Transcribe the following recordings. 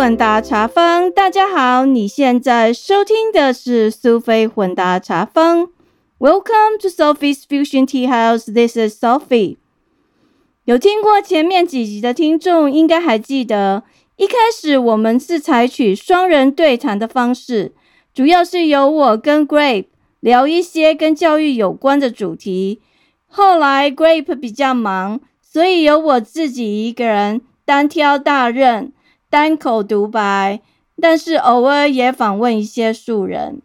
混搭茶坊，大家好，你现在收听的是苏菲混搭茶坊。Welcome to Sophie's Fusion Tea House. This is Sophie. 有听过前面几集的听众，应该还记得，一开始我们是采取双人对谈的方式，主要是由我跟 Grape 聊一些跟教育有关的主题。后来 Grape 比较忙，所以由我自己一个人单挑大任。单口独白，但是偶尔也访问一些素人。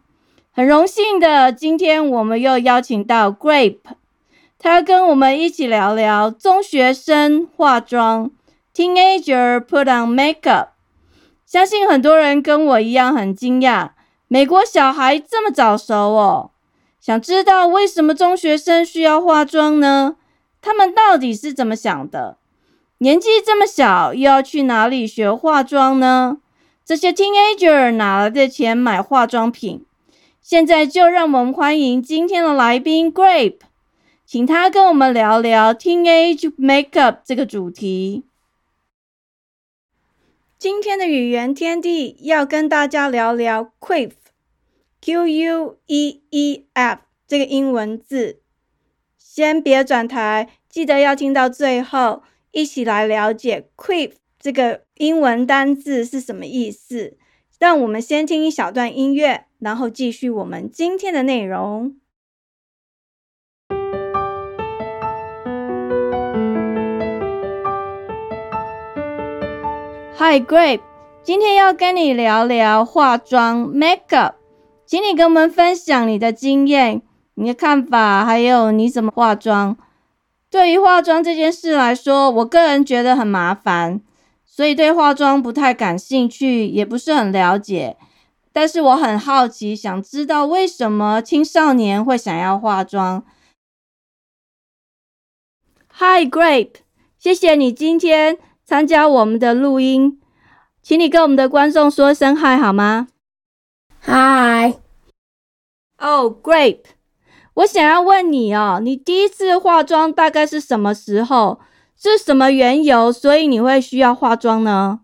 很荣幸的，今天我们又邀请到 Grape，他跟我们一起聊聊中学生化妆，Teenager put on makeup。相信很多人跟我一样很惊讶，美国小孩这么早熟哦。想知道为什么中学生需要化妆呢？他们到底是怎么想的？年纪这么小，又要去哪里学化妆呢？这些 teenager 哪来的钱买化妆品？现在就让我们欢迎今天的来宾 Grape，请他跟我们聊聊 teenage makeup 这个主题。今天的语言天地要跟大家聊聊 queef，Q U E E F 这个英文字。先别转台，记得要听到最后。一起来了解 “quiff” 这个英文单字是什么意思。让我们先听一小段音乐，然后继续我们今天的内容。Hi Grape，今天要跟你聊聊化妆 （makeup），请你跟我们分享你的经验、你的看法，还有你怎么化妆。对于化妆这件事来说，我个人觉得很麻烦，所以对化妆不太感兴趣，也不是很了解。但是我很好奇，想知道为什么青少年会想要化妆。Hi Grape，谢谢你今天参加我们的录音，请你跟我们的观众说声 Hi 好吗？Hi。Oh Grape。我想要问你哦，你第一次化妆大概是什么时候？是什么缘由，所以你会需要化妆呢？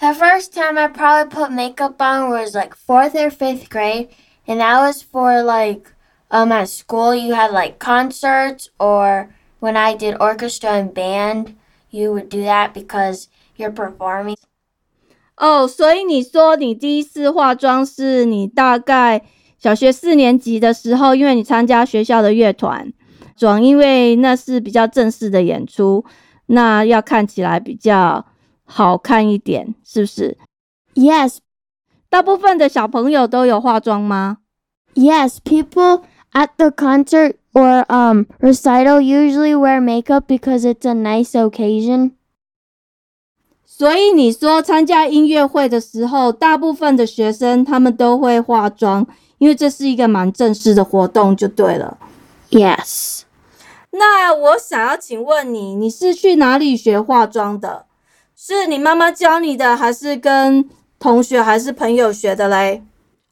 The first time I probably put makeup on was like fourth or fifth grade, and that was for like um at school you had like concerts or when I did orchestra and band, you would do that because you're performing. 哦，所以你说你第一次化妆是你大概。 小学四年级的时候，因为你参加学校的乐团，主要因为那是比较正式的演出，那要看起来比较好看一点，是不是？Yes，大部分的小朋友都有化妆吗？Yes，people at the concert or um recital usually wear makeup because it's a nice occasion。所以你说参加音乐会的时候，大部分的学生他们都会化妆。因为这是一个蛮正式的活动，就对了。Yes。那我想要请问你，你是去哪里学化妆的？是你妈妈教你的，还是跟同学还是朋友学的嘞？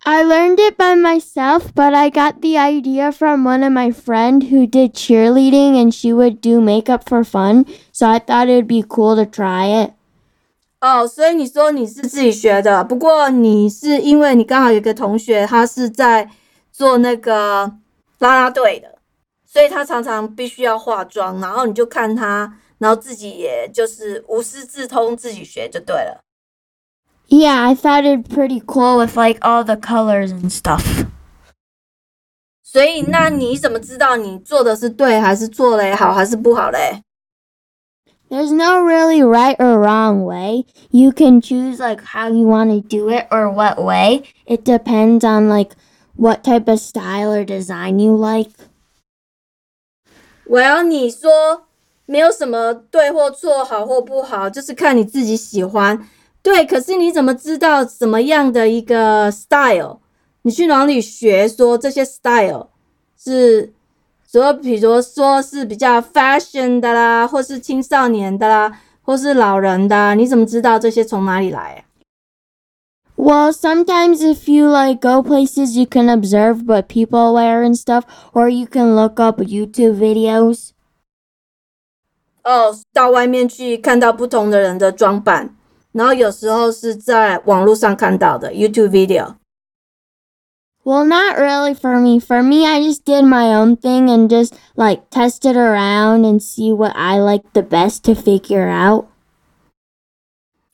I learned it by myself, but I got the idea from one of my friend who did cheerleading and she would do makeup for fun, so I thought it would be cool to try it. 哦，所以你说你是自己学的，不过你是因为你刚好有个同学，他是在做那个啦啦队的，所以他常常必须要化妆，然后你就看他，然后自己也就是无师自通，自己学就对了。Yeah, I thought it pretty cool with like all the colors and stuff. 所以那你怎么知道你做的是对还是做嘞好还是不好嘞 ？There's no really right or wrong way. You can choose like how you want to do it or what way. It depends on like what type of style or design you like. Well，你说没有什么对或错，好或不好，就是看你自己喜欢。对，可是你怎么知道什么样的一个 style？你去哪里学说这些 style 是？ 所以，比如说是比较 fashion 的啦，或是青少年的啦，或是老人的，你怎么知道这些从哪里来啊？Well, sometimes if you like go places, you can observe what people wear and stuff, or you can look up YouTube videos. 哦，到外面去看到不同的人的装扮，然后有时候是在网络上看到的 YouTube video。Well, not really for me. For me, I just did my own thing and just like tested around and see what I like the best to figure out.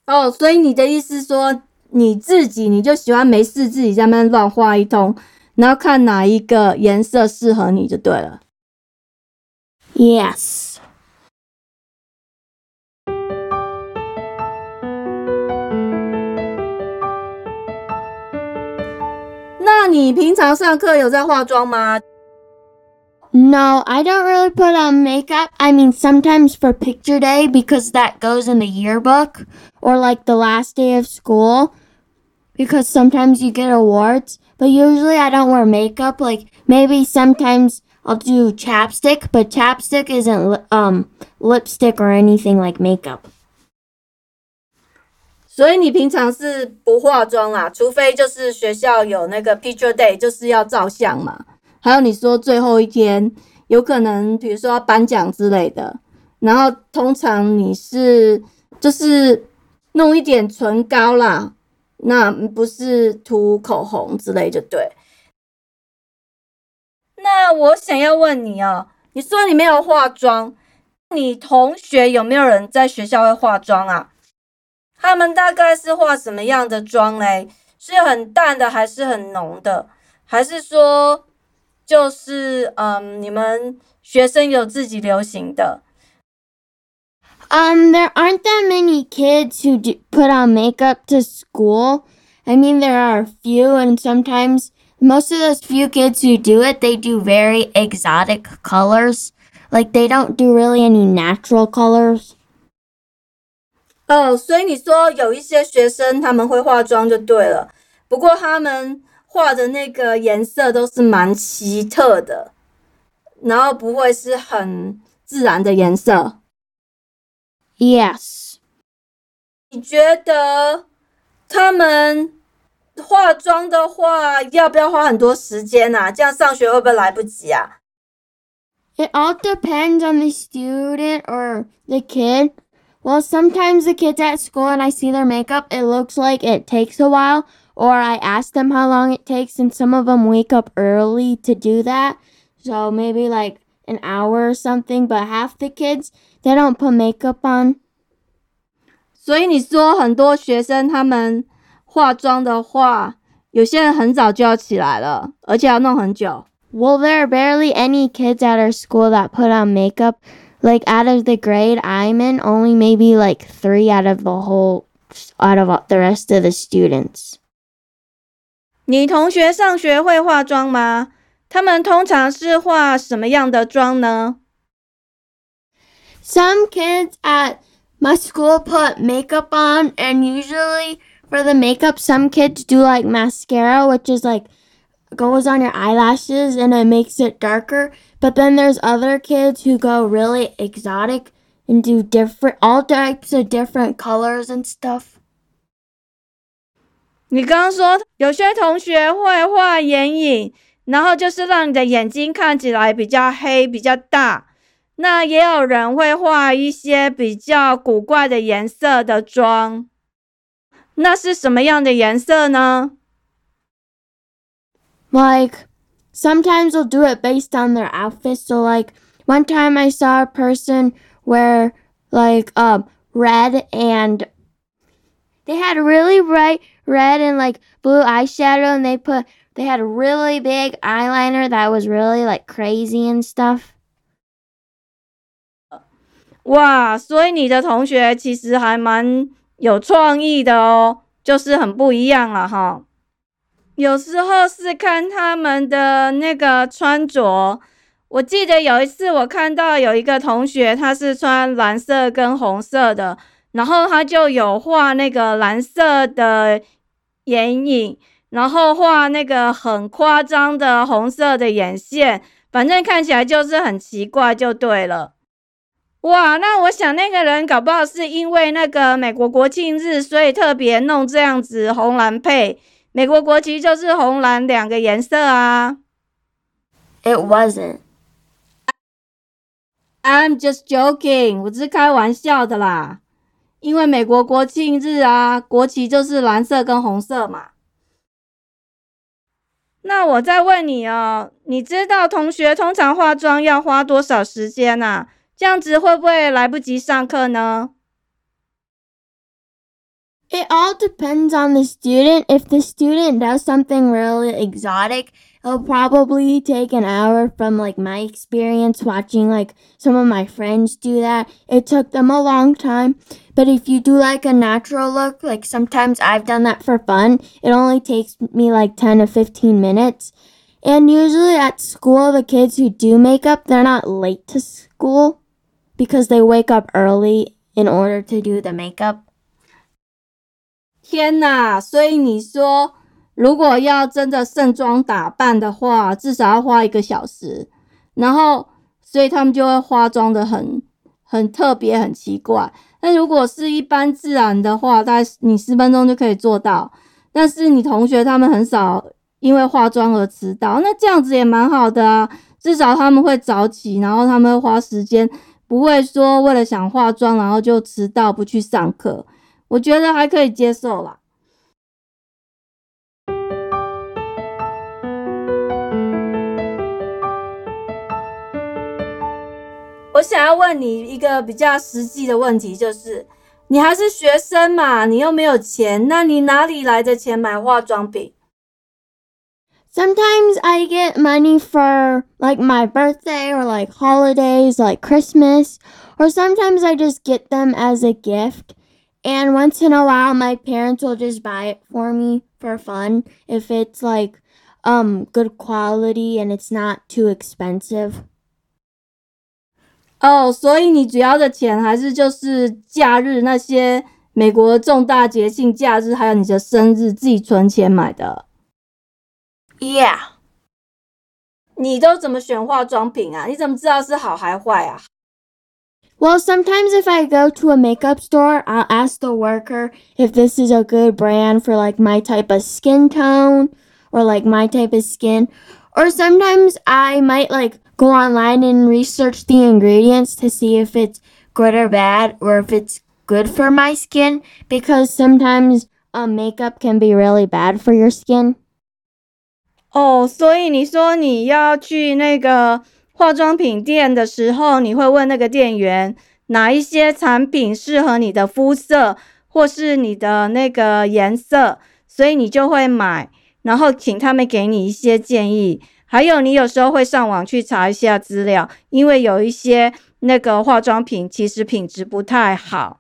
哦，所以你的意思说你自己你就喜欢没事自己在那边乱画一通，然后看哪一个颜色适合你就对了。 Yes. 那你平常上课有在化妆吗？ No, I don't really put on makeup. I mean, sometimes for picture day because that goes in the yearbook or like the last day of school because sometimes you get awards. But usually I don't wear makeup. Like maybe sometimes I'll do chapstick, but chapstick isn't li- um lipstick or anything like makeup. 所以你平常是不化妆啦，除非就是学校有那个 picture day，就是要照相嘛。还有你说最后一天有可能，比如说要颁奖之类的，然后通常你是就是弄一点唇膏啦，那不是涂口红之类就对。那我想要问你哦，你说你没有化妆，你同学有没有人在学校会化妆啊？他们大概是化什么样的妆嘞？是很淡的，还是很浓的？还是说，就是嗯，你们学生有自己流行的？ Um, there aren't that many kids who do put on makeup to school. I mean, there are a few, and sometimes most of those few kids who do it, they do very exotic colors. Like, they don't do really any natural colors. 哦，所以你说有一些学生他们会化妆就对了，不过他们画的那个颜色都是蛮奇特的，然后不会是很自然的颜色。Yes. 你觉得他们化妆的话，要不要花很多时间啊？这样上学会不会来不及啊？It all depends on the student or the kid. Well, sometimes the kids at school and I see their makeup, it looks like it takes a while, or I ask them how long it takes, and some of them wake up early to do that. So maybe like an hour or something, but half the kids, they don't put makeup on. 所以你说很多学生他们化妆的话，有些人很早就要起来了，而且要弄很久。 Well, there are barely any kids at our school that put on makeup. Like out of the grade I'm in, only maybe like three out of the whole, out of the rest of the students. 你同学上学会化妆吗？他们通常是化什么样的妆呢？ Some kids at my school put makeup on, and usually for the makeup, some kids do like mascara, which is like goes on your eyelashes and it makes it darker. But then there's other kids who go really exotic and do different, all types of different colors and stuff. 你刚刚说有些同学会画眼影，然后就是让你的眼睛看起来比较黑、比较大。那也有人会画一些比较古怪的颜色的妆。那是什么样的颜色呢？ Like, sometimes they'll do it based on their outfit. So, like, one time I saw a person wear, like, um, red and they had really bright red and, like, blue eyeshadow, and they put, they had a really big eyeliner that was really, like, crazy and stuff. 哇，所以你的同学其实还蛮有创意的哦，就是很不一样了哈。 有时候是看他们的那个穿着，我记得有一次我看到有一个同学，他是穿蓝色跟红色的，然后他就有画那个蓝色的眼影，然后画那个很夸张的红色的眼线，反正看起来就是很奇怪，就对了。哇，那我想那个人搞不好是因为那个美国国庆日，所以特别弄这样子红蓝配。美国国旗就是红蓝两个颜色啊。It wasn't. I'm just joking，我只是开玩笑的啦。因为美国国庆日啊，国旗就是蓝色跟红色嘛。那我再问你哦，你知道同学通常化妆要花多少时间呐？这样子会不会来不及上课呢？It all depends on the student. If the student does something really exotic, it'll probably take an hour from like my experience watching like some of my friends do that. It took them a long time. But if you do like a natural look, like sometimes I've done that for fun, it only takes me like 10 to 15 minutes. And usually at school, the kids who do makeup, they're not late to school because they wake up early in order to do the makeup. 天呐！所以你说，如果要真的盛装打扮的话，至少要花一个小时。然后，所以他们就会化妆的很很特别、很奇怪。那如果是一般自然的话，大概你十分钟就可以做到。但是你同学他们很少因为化妆而迟到，那这样子也蛮好的啊。至少他们会早起，然后他们会花时间，不会说为了想化妆然后就迟到不去上课。我觉得还可以接受啦。我想要问你一个比较实际的问题，就是你还是学生嘛，你又没有钱，那你哪里来的钱买化妆品？Sometimes I get money for like my birthday or like holidays like Christmas, or sometimes I just get them as a gift. And once in a while, my parents will just buy it for me for fun if it's like um good quality and it's not too expensive. 哦，所以你主要的钱还是就是假日那些美国重大节庆假日，还有你的生日自己存钱买的。Yeah，你都怎么选化妆品啊？你怎么知道是好还坏啊 ？Well, sometimes if I go to a makeup store, I'll ask the worker if this is a good brand for like my type of skin tone or like my type of skin. Or sometimes I might like go online and research the ingredients to see if it's good or bad or if it's good for my skin because sometimes um, makeup can be really bad for your skin. 哦，所以你说你要去那个 化妆品店的时候，你会问那个店员哪一些产品适合你的肤色或是你的那个颜色，所以你就会买，然后请他们给你一些建议。还有，你有时候会上网去查一下资料，因为有一些那个化妆品其实品质不太好。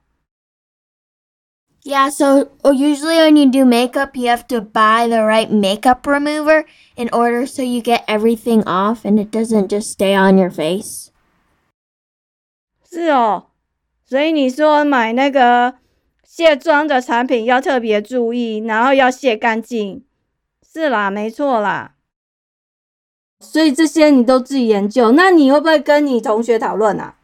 Yeah, so usually when you do makeup, you have to buy the right makeup remover in order so you get everything off and it doesn't just stay on your face. 是哦，所以你说买那个卸妆的产品要特别注意，然后要卸干净。是啦，没错啦。所以这些你都自己研究，那你会不会跟你同学讨论啊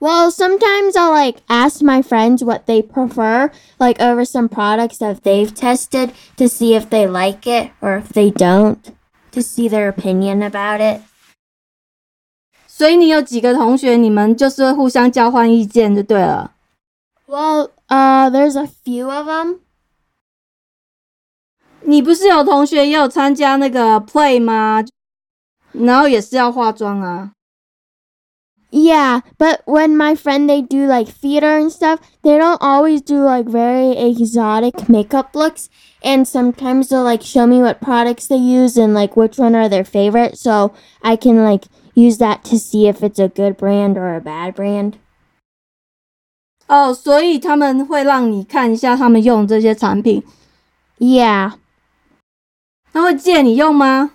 ？well, sometimes I'll like ask my friends what they prefer, like over some products that they've tested to see if they like it or if they don't, to see their opinion about it. 所以你有几个同学，你们就是会互相交换意见就对了。Well, uh, there's a few of them. 你不是有同学也有参加那个 play 吗？然后也是要化妆啊。 yeah, but when my friend they do like theater and stuff, they don't always do like very exotic makeup looks. And sometimes they'll like show me what products they use and like which one are their favorite, so I can like use that to see if it's a good brand or a bad brand. 哦，所以他们会让你看一下他们用这些产品。Yeah. 他会借你用吗？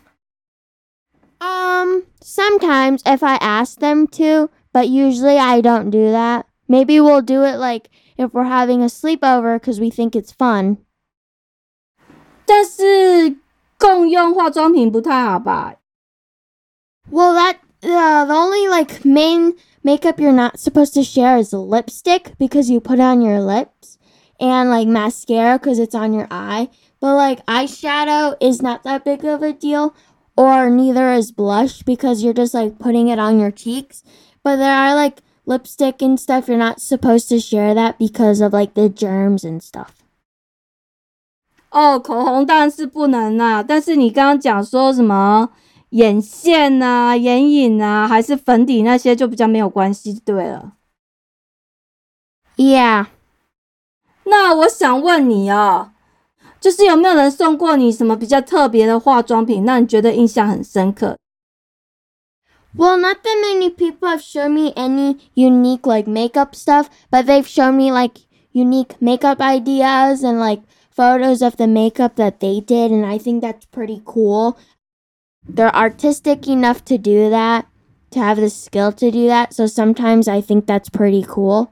um, sometimes if I ask them to, but usually I don't do that. Maybe we'll do it like if we're having a sleepover because we think it's fun. 但是共用化妆品不太好吧? Well, that uh, the only like main makeup you're not supposed to share is lipstick because you put on your lips and like mascara because it's on your eye. But like eyeshadow is not that big of a deal or neither is blush because you're just like putting it on your cheeks. But there are like lipstick and stuff, you're not supposed to share that because of like the germs and stuff. 哦，口红当然是不能啦，但是你刚刚讲说什么眼线啊、眼影啊，还是粉底那些，就比较没有关系，对了。 Yeah. 那我想问你哦， 就是有没有人送过你什么比较特别的化妆品，让你觉得印象很深刻？ Well, not that many people have shown me any unique like makeup stuff, but they've shown me like unique makeup ideas and like photos of the makeup that they did, and I think that's pretty cool. They're artistic enough to do that, to have the skill to do that, so sometimes I think that's pretty cool.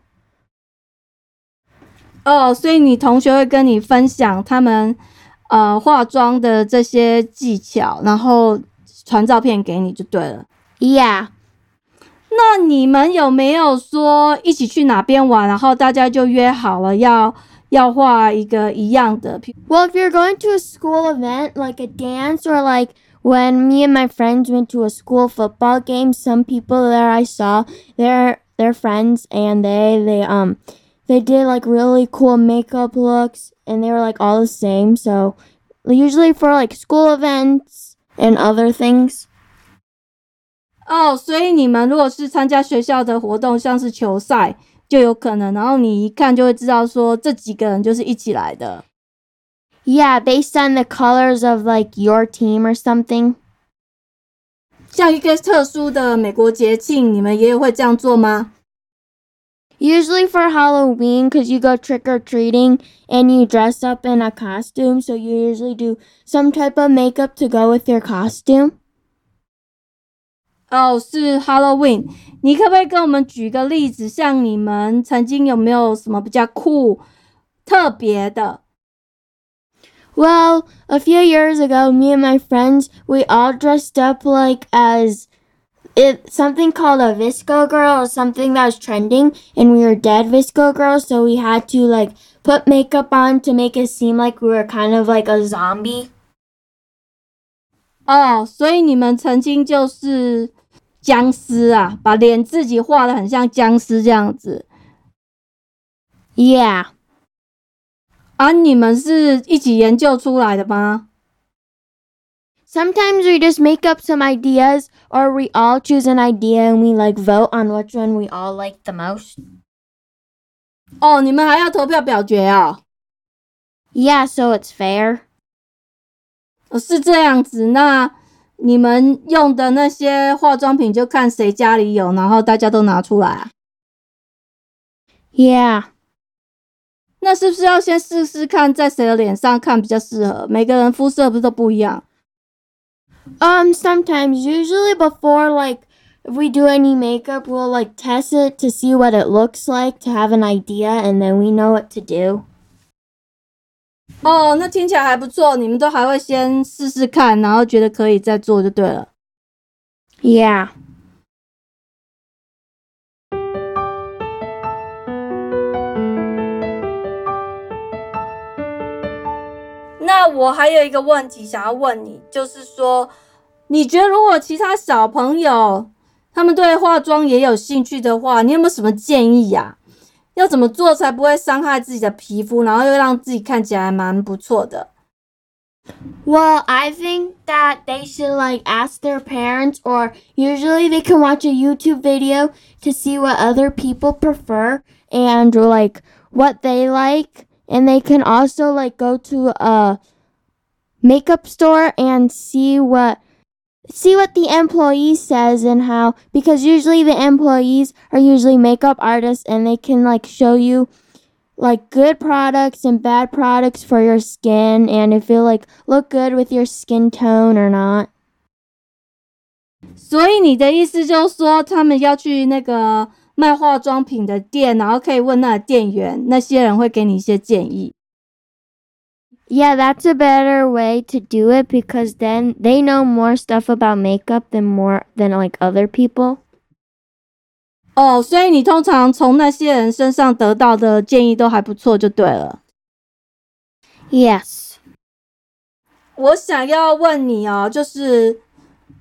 哦，所以你同学会跟你分享他们呃化妆的这些技巧，然后传照片给你就对了。Yeah. 那你们有没有说一起去哪边玩，然后大家就约好了要要画一个一样的？Well, if you're going to a school event, like a dance, or like when me and my friends went to a school football game, some people there I saw, they're they're friends, and they they um they did like really cool makeup looks, and they were like all the same. So usually for like school events and other things. 哦，所以你们如果是参加学校的活动，像是球赛，就有可能，然后你一看就会知道说这几个人就是一起来的。 Yeah, based on the colors of like your team or something. 像一个特殊的美国节庆，你们也会这样做吗？ Usually for Halloween, because you go trick or treating and you dress up in a costume, so you usually do some type of makeup to go with your costume. 哦，是 Halloween，你可不可以跟我们举个例子？像你们曾经有没有什么比较酷、特别的？ Well, a few years ago, me and my friends, we all dressed up like as it something called a Visco girl or something that was trending, and we were dead Visco girls, so we had to like put makeup on to make it seem like we were kind of like a zombie. 哦，所以你们曾经就是僵尸啊，把脸自己画的很像僵尸这样子 Yeah. 啊？你们是一起研究出来的吗？ Sometimes we just make up some ideas, or we all choose an idea and we like vote on which one we all like the most. 哦，你们还要投票表决啊、 Yeah, so it's fair. 哦，是这样子。那你们用的那些化妆品，就看谁家里有，然后大家都拿出来啊。 Yeah. 那是不是要先试试看，在谁的脸上看比较适合？每个人肤色不是都不一样？ Um, sometimes, usually before like if we do any makeup, we'll like test it to see what it looks like to have an idea, and then we know what to do. 哦，那听起来还不错。你们都还会先试试看，然后觉得可以再做就对了。 Yeah. 那我还有一个问题想要问你，就是说，你觉得如果其他小朋友他们对化妆也有兴趣的话，你有没有什么建议呀、要怎么做才不会伤害自己的皮肤，然后又让自己看起来蛮不错的？ Well, I think that they should like ask their parents, or usually they can watch a YouTube video to see what other people prefer and like what they like. And they can also like go to a makeup store and see what see what the employee says and how because usually the employees are usually makeup artists and they can like show you like good products and bad products for your skin and if it like look good with your skin tone or not. 所以你的意思就是说，他们要去那个卖化妆品的店，然后可以问那个店员，那些人会给你一些建议。 Yeah, that's a better way to do it because then they know more stuff about makeup than more than like other people. 哦，所以你通常从那些人身上得到的建议都还不错，就对了。 Yes. 我想要问你哦，就是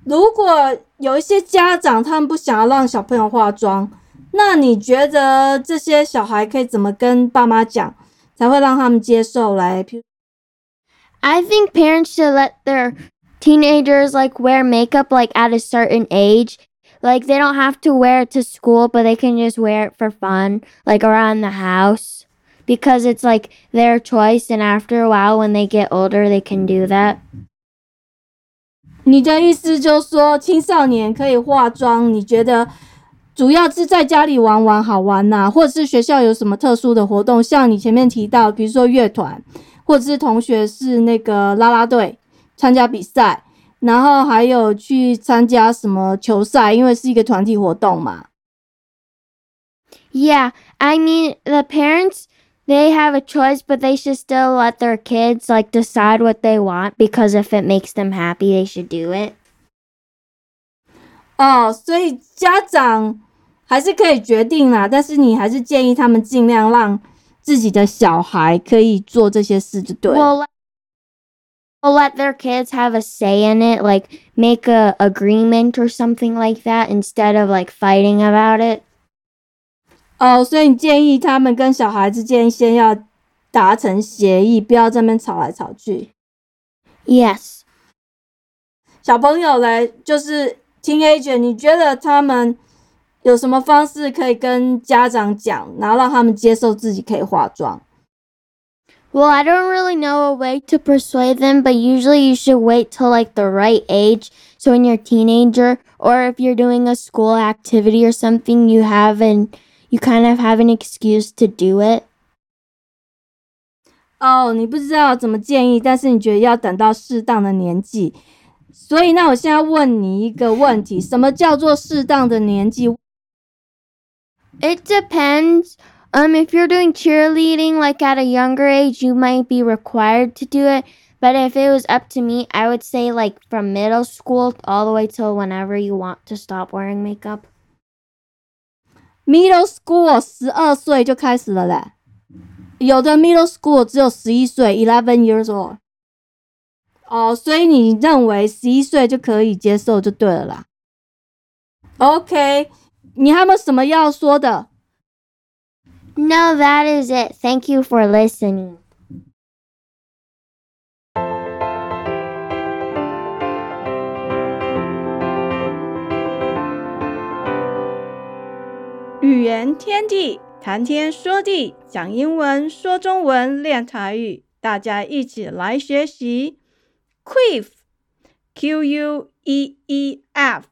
如果有一些家长他们不想要让小朋友化妆， 那你觉得这些小孩可以怎么跟爸妈讲，才会让他们接受来？ I think parents should let their teenagers like wear makeup like at a certain age. Like they don't have to wear it to school, but they can just wear it for fun, like around the house. Because it's like their choice and after a while when they get older they can do that. 你的意思就是说，青少年可以化妆？你觉得主要是在家里玩玩好玩呐、或者是学校有什么特殊的活动？像你前面提到，比如说乐团， 或者是同学是那个啦啦队参加比赛，然后还有去参加什么球赛，因为是一个团体活动嘛。Yeah, I mean the parents they have a choice, but they should still let their kids like decide what they want because if it makes them happy, they should do it. 哦，所以家长还是可以决定啦，但是你还是建议他们尽量让自己的小孩可以做这些事，就对了。Well, let- their kids have a say in it, like make a agreement or something like that instead of like fighting about it. 哦，所以你建议他们跟小孩之间先要达成协议，不要这边吵来吵去。Yes. 小朋友来就是 teenager，你觉得他们有什么方式可以跟家长讲，然后让他们接受自己可以化妆？Well, I don't really know a way to persuade them, but usually you should wait till like the right age. So when you're a teenager or if you're doing a school activity or something, you have an you kind of have an excuse to do it. 哦，你不知道怎么建议，但是你觉得要等到适当的年纪。所以，那我现在问你一个问题：什么叫做适当的年纪？It depends. Um, if you're doing cheerleading like at a younger age, you might be required to do it. But if it was up to me, I would say like from middle school all the way till whenever you want to stop wearing makeup. Middle school 十二岁就开始了嘞，有的 middle school 只有十一岁，eleven years old。哦，所以你认为十一岁就可以接受就对了啦。OK， 你还有没有什么要说的？ No, that is it. Thank you for listening. 语言天地，谈天说地，讲英文，说中文，练台语，大家一起来学习。Queef，Q U E E F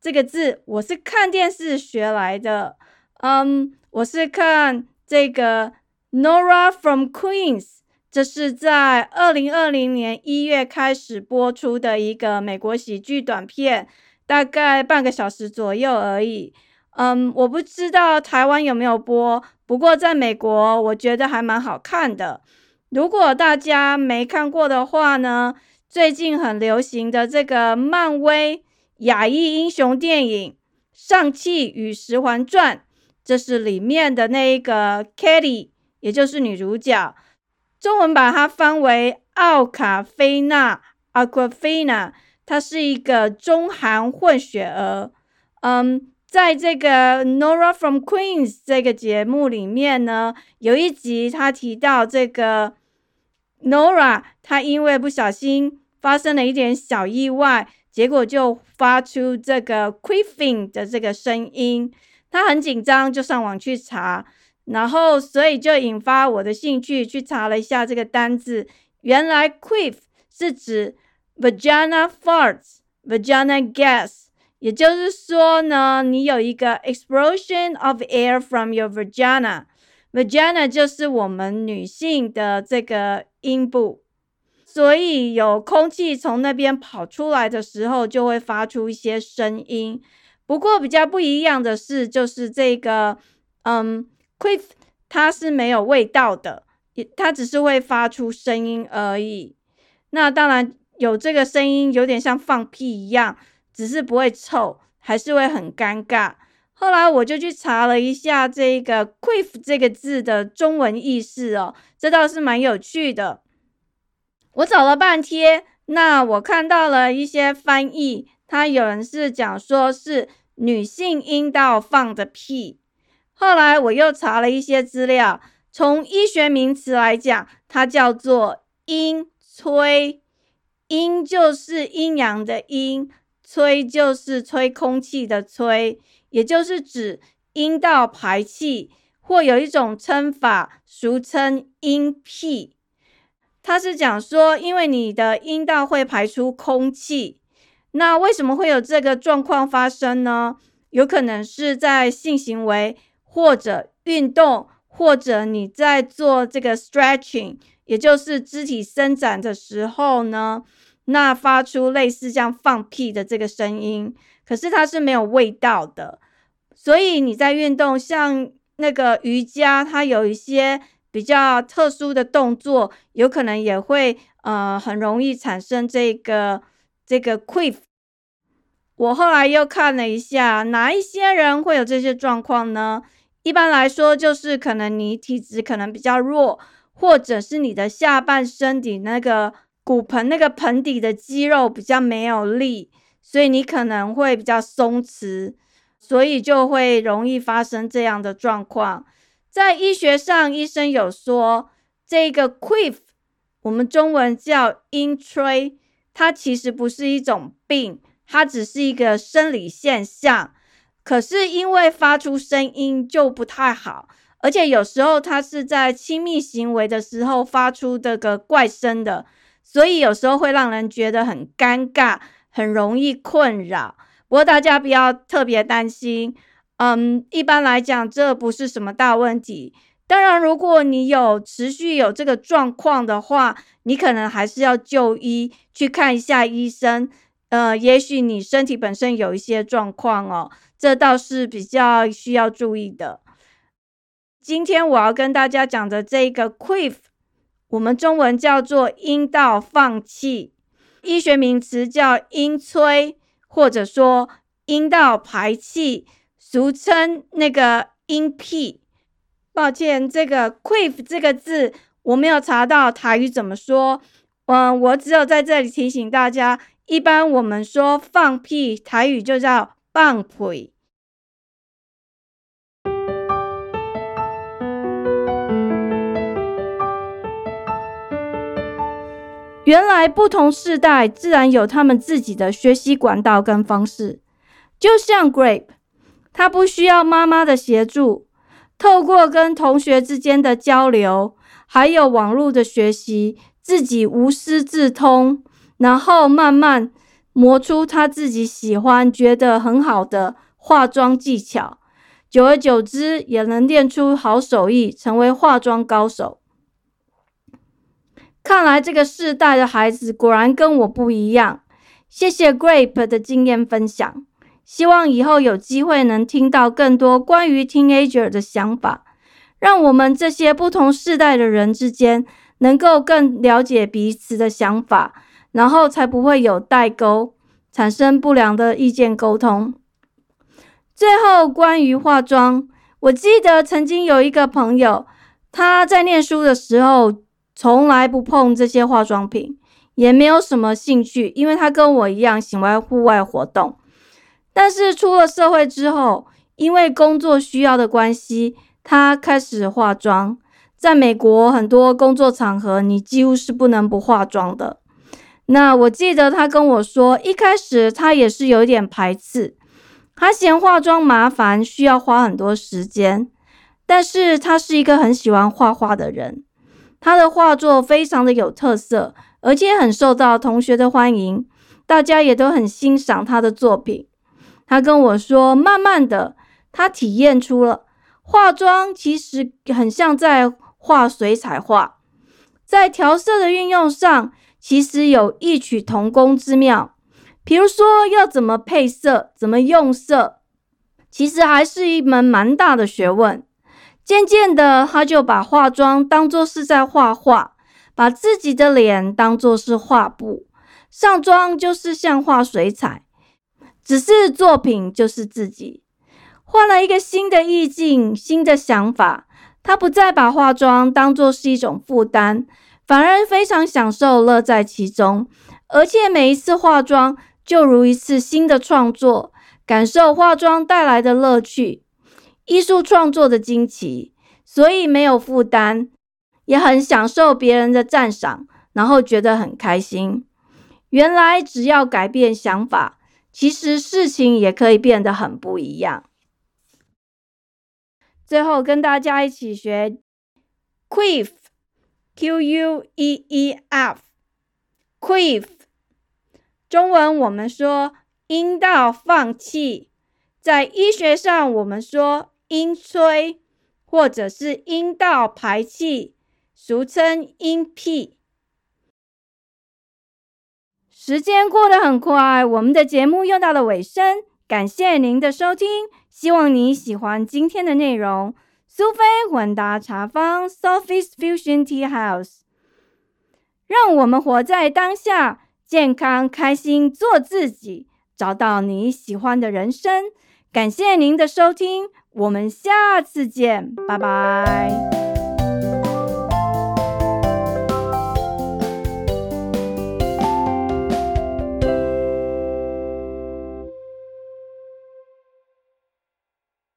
这个字，我是看电视学来的。嗯，我是看这个 Nora from Queens，这是在二零二零年一月开始播出的一个美国喜剧短片，大概半个小时左右而已。嗯，我不知道台湾有没有播，不过在美国我觉得还蛮好看的。如果大家没看过的话呢，最近很流行的这个漫威亚裔英雄电影《上汽与十环传》，这是里面的那一个 Kelly，也就是女主角，中文把它翻为奥卡菲娜 （Aquafina），她是一个中韩混血儿。嗯。在这个 Nora from Queens 这个节目里面呢，有一集他提到这个 Nora，她因为不小心发生了一点小意外，结果就发出这个 queefing 的这个声音。他很紧张，就上网去查，然后所以就引发我的兴趣，去查了一下这个单字。原来 queef 是指 vagina farts，vagina gas。也就是说呢，你有一个 explosion of air from your vagina，vagina 就是我们女性的这个阴部，所以有空气从那边跑出来的时候，就会发出一些声音。不过比较不一样的是，就是这个嗯 quiff 它是没有味道的，它只是会发出声音而已。那当然有这个声音，有点像放屁一样。只是不会臭，还是会很尴尬。后来我就去查了一下这个 “quiff” 这个字的中文意思哦，这倒是蛮有趣的。我找了半天，那我看到了一些翻译，它有人是讲说是女性阴道放的屁。后来我又查了一些资料，从医学名词来讲，它叫做阴吹。阴就是阴阳的阴，吹就是吹空气的吹，也就是指阴道排气，或有一种称法，俗称阴屁。它是讲说，因为你的阴道会排出空气，那为什么会有这个状况发生呢？有可能是在性行为，或者运动，或者你在做这个 stretching，也就是肢体伸展的时候呢。那发出类似像放屁的这个声音，可是它是没有味道的，所以你在运动，像那个瑜伽，它有一些比较特殊的动作，有可能也会呃很容易产生这个这个 quiff。我后来又看了一下，哪一些人会有这些状况呢？一般来说，就是可能你体质可能比较弱，或者是你的下半身体那个。骨盆那个盆底的肌肉比较没有力，所以你可能会比较松弛，所以就会容易发生这样的状况。在医学上，医生有说这个 quiff，我们中文叫阴吹，它其实不是一种病，它只是一个生理现象。可是因为发出声音就不太好，而且有时候它是在亲密行为的时候发出这个怪声的。所以有时候会让人觉得很尴尬，很容易困扰。不过大家不要特别担心，嗯，一般来讲这不是什么大问题。当然，如果你有持续有这个状况的话，你可能还是要就医去看一下医生。呃，也许你身体本身有一些状况哦，这倒是比较需要注意的。今天我要跟大家讲的这个 quiff。我们中文叫做阴道放气，医学名词叫阴吹，或者说阴道排气，俗称那个阴屁。抱歉，这个 quiff 这个字我没有查到台语怎么说，嗯，我只有在这里提醒大家，一般我们说放屁，台语就叫放屁。原来不同世代自然有他们自己的学习管道跟方式，就像 Grape，他不需要妈妈的协助，透过跟同学之间的交流，还有网络的学习，自己无师自通，然后慢慢磨出他自己喜欢、觉得很好的化妆技巧，久而久之也能练出好手艺，成为化妆高手。看来这个世代的孩子果然跟我不一样。谢谢 Grape 的经验分享，希望以后有机会能听到更多关于 Teenager 的想法，让我们这些不同世代的人之间能够更了解彼此的想法，然后才不会有代沟，产生不良的意见沟通。最后，关于化妆，我记得曾经有一个朋友，他在念书的时候。从来不碰这些化妆品，也没有什么兴趣，因为他跟我一样喜欢户外活动。但是出了社会之后，因为工作需要的关系，他开始化妆。在美国，很多工作场合你几乎是不能不化妆的。那我记得他跟我说，一开始他也是有点排斥，他嫌化妆麻烦，需要花很多时间。但是他是一个很喜欢画画的人。他的画作非常的有特色，而且很受到同学的欢迎，大家也都很欣赏他的作品。他跟我说，慢慢的，他体验出了化妆其实很像在画水彩画，在调色的运用上，其实有异曲同工之妙。比如说要怎么配色，怎么用色，其实还是一门蛮大的学问。渐渐的，他就把化妆当作是在画画，把自己的脸当作是画布，上妆就是像画水彩，只是作品就是自己，换了一个新的意境、新的想法。他不再把化妆当作是一种负担，反而非常享受、乐在其中，而且每一次化妆就如一次新的创作，感受化妆带来的乐趣，艺术创作的惊奇，所以没有负担，也很享受别人的赞赏，然后觉得很开心。原来只要改变想法，其实事情也可以变得很不一样。最后跟大家一起学 queef，q u e e f，queef。中文我们说阴道放气，在医学上我们说阴吹，或者是阴道排气，俗称阴屁。时间过得很快，我们的节目又到了尾声。感谢您的收听，希望你喜欢今天的内容。苏菲混搭茶坊 （Sophie's Fusion Tea House），让我们活在当下，健康开心，做自己，找到你喜欢的人生。感谢您的收听，我们下次见，拜拜。